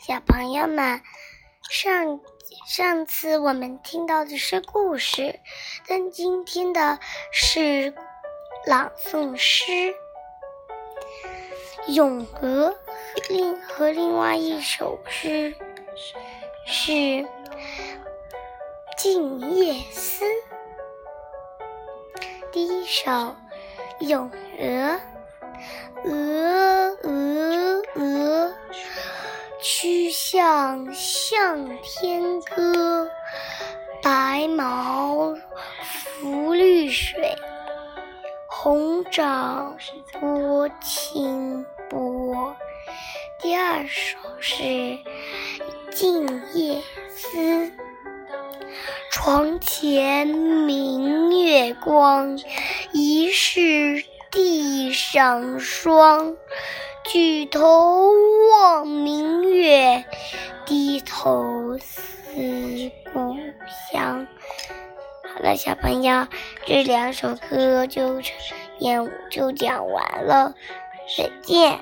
小朋友们，上上次我们听到的是故事，但今天的是朗诵诗《咏鹅》另和另外一首诗是《静夜思》。第一首《咏鹅》，鹅曲项向天歌，白毛浮绿水，红掌拨清波。第二首是《静夜思》，床前明月光，疑是地上霜。举头望明月，低头思故乡。好了，小朋友，这两首歌就演就讲完了，再见。